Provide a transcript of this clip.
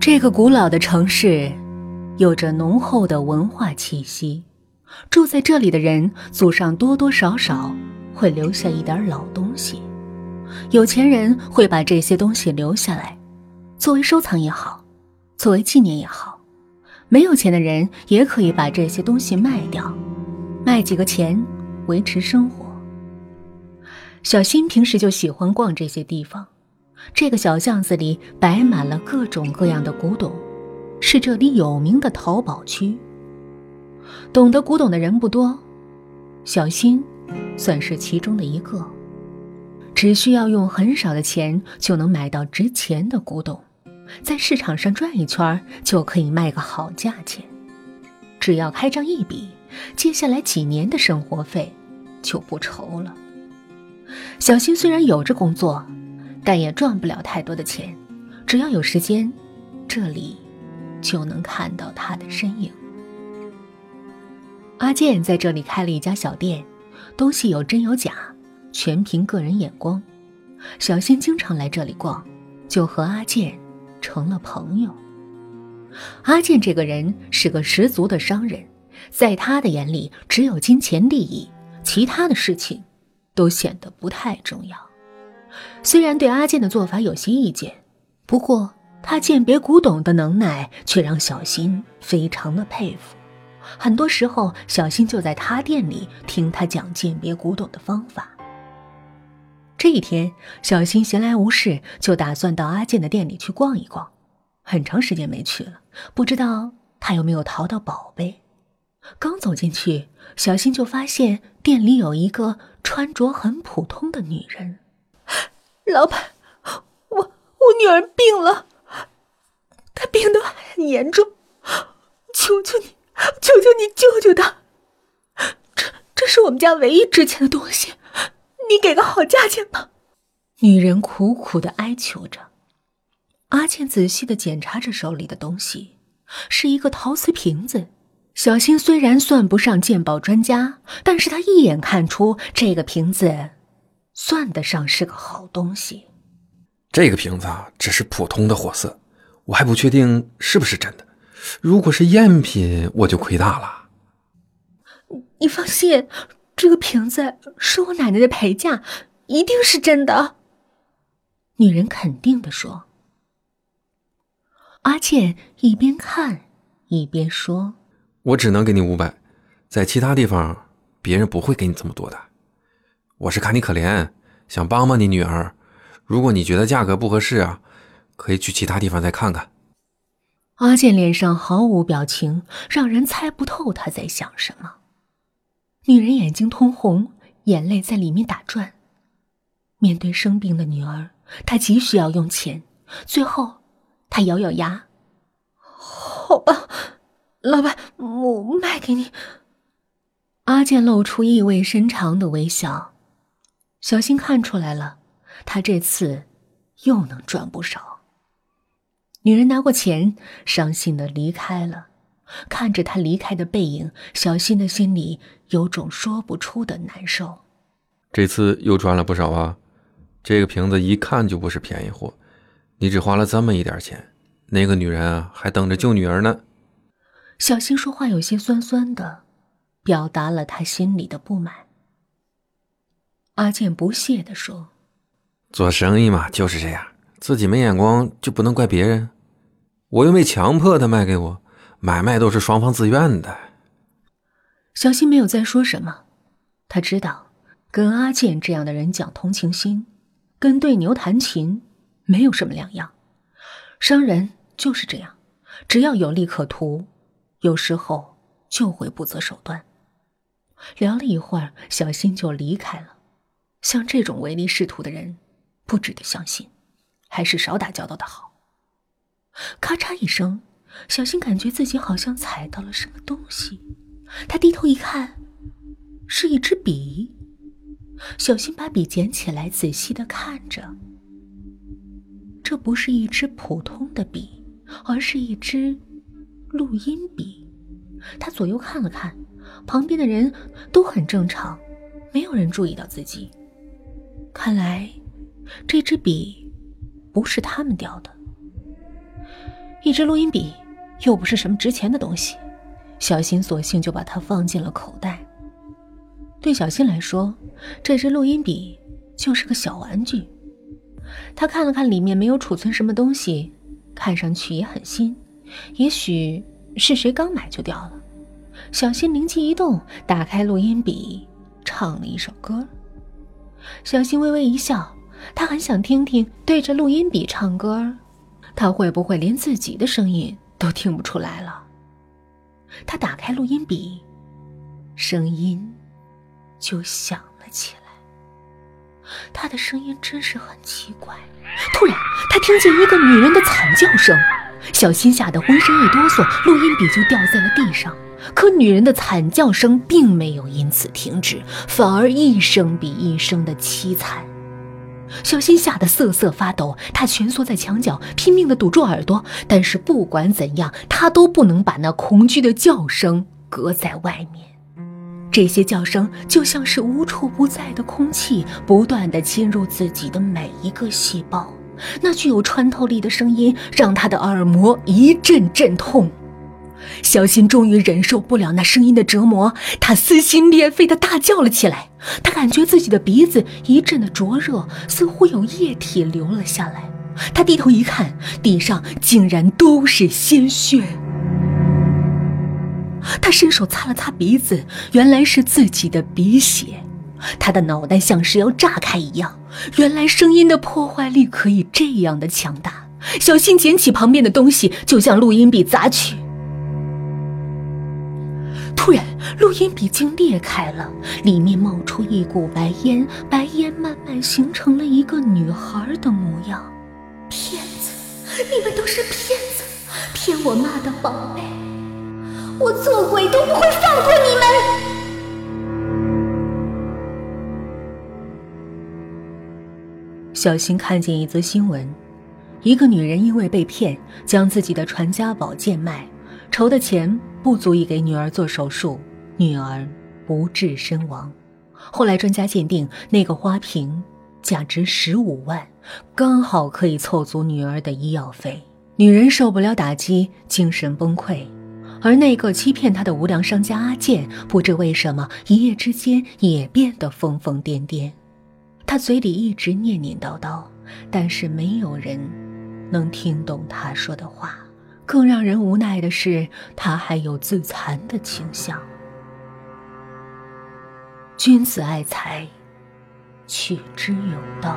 这个古老的城市，有着浓厚的文化气息。住在这里的人，祖上多多少少会留下一点老东西。有钱人会把这些东西留下来，作为收藏也好，作为纪念也好。没有钱的人也可以把这些东西卖掉，卖几个钱维持生活。小新平时就喜欢逛这些地方，这个小巷子里摆满了各种各样的古董，是这里有名的淘宝区。懂得古董的人不多，小新算是其中的一个。只需要用很少的钱就能买到值钱的古董。在市场上转一圈就可以卖个好价钱，只要开张一笔，接下来几年的生活费就不愁了。小新虽然有着工作，但也赚不了太多的钱。只要有时间，这里就能看到他的身影。阿健在这里开了一家小店，东西有真有假，全凭个人眼光。小新经常来这里逛，就和阿健。成了朋友。阿健这个人是个十足的商人，在他的眼里，只有金钱利益，其他的事情都显得不太重要。虽然对阿健的做法有些意见，不过他鉴别古董的能耐却让小新非常的佩服。很多时候，小新就在他店里听他讲鉴别古董的方法。这一天，小新闲来无事，就打算到阿健的店里去逛一逛。很长时间没去了，不知道他有没有淘到宝贝。刚走进去，小新就发现店里有一个穿着很普通的女人。老板，我我女儿病了，她病得很严重，求求你，求求你救救她！这这是我们家唯一值钱的东西。你给个好价钱吧！女人苦苦的哀求着。阿倩仔细的检查着手里的东西，是一个陶瓷瓶子。小新虽然算不上鉴宝专家，但是他一眼看出这个瓶子算得上是个好东西。这个瓶子啊，只是普通的货色，我还不确定是不是真的。如果是赝品，我就亏大了。你放心。这个瓶子是我奶奶的陪嫁，一定是真的。女人肯定的说。阿健一边看一边说：“我只能给你五百，在其他地方别人不会给你这么多的。我是看你可怜，想帮帮你女儿。如果你觉得价格不合适啊，可以去其他地方再看看。”阿健脸上毫无表情，让人猜不透他在想什么。女人眼睛通红，眼泪在里面打转。面对生病的女儿，她急需要用钱。最后，她咬咬牙：“好吧，老板，我卖给你。”阿健露出意味深长的微笑。小新看出来了，他这次又能赚不少。女人拿过钱，伤心的离开了。看着他离开的背影，小新的心里有种说不出的难受。这次又赚了不少啊！这个瓶子一看就不是便宜货，你只花了这么一点钱，那个女人啊还等着救女儿呢。小新说话有些酸酸的，表达了他心里的不满。阿健不屑地说：“做生意嘛就是这样，自己没眼光就不能怪别人。我又没强迫他卖给我。”买卖都是双方自愿的。小新没有再说什么，他知道，跟阿健这样的人讲同情心，跟对牛弹琴没有什么两样。商人就是这样，只要有利可图，有时候就会不择手段。聊了一会儿，小新就离开了。像这种唯利是图的人，不值得相信，还是少打交道的好。咔嚓一声。小新感觉自己好像踩到了什么东西，他低头一看，是一支笔。小新把笔捡起来，仔细的看着。这不是一支普通的笔，而是一支录音笔。他左右看了看，旁边的人都很正常，没有人注意到自己。看来，这支笔不是他们掉的。一支录音笔又不是什么值钱的东西，小新索性就把它放进了口袋。对小新来说，这支录音笔就是个小玩具。他看了看里面没有储存什么东西，看上去也很新，也许是谁刚买就掉了。小新灵机一动，打开录音笔，唱了一首歌。小新微微一笑，他很想听听对着录音笔唱歌，他会不会连自己的声音都听不出来了？他打开录音笔，声音就响了起来。他的声音真是很奇怪。突然，他听见一个女人的惨叫声，小新吓得浑身一哆嗦，录音笔就掉在了地上。可女人的惨叫声并没有因此停止，反而一声比一声的凄惨。小新吓得瑟瑟发抖，他蜷缩在墙角，拼命地堵住耳朵。但是不管怎样，他都不能把那恐惧的叫声隔在外面。这些叫声就像是无处不在的空气，不断地侵入自己的每一个细胞。那具有穿透力的声音让他的耳膜一阵阵痛。小新终于忍受不了那声音的折磨，他撕心裂肺地大叫了起来。他感觉自己的鼻子一阵的灼热，似乎有液体流了下来。他低头一看，地上竟然都是鲜血。他伸手擦了擦鼻子，原来是自己的鼻血。他的脑袋像是要炸开一样，原来声音的破坏力可以这样的强大。小新捡起旁边的东西，就向录音笔砸去。突然，录音笔竟裂开了，里面冒出一股白烟，白烟慢慢形成了一个女孩的模样。骗子，你们都是骗子，骗我妈的宝贝，我做鬼都不会放过你们！小新看见一则新闻，一个女人因为被骗，将自己的传家宝贱卖，筹的钱。不足以给女儿做手术，女儿不治身亡。后来专家鉴定，那个花瓶价值十五万，刚好可以凑足女儿的医药费。女人受不了打击，精神崩溃。而那个欺骗她的无良商家阿健，不知为什么一夜之间也变得疯疯癫癫。他嘴里一直念念叨叨，但是没有人能听懂他说的话。更让人无奈的是，他还有自残的倾向。君子爱财，取之有道。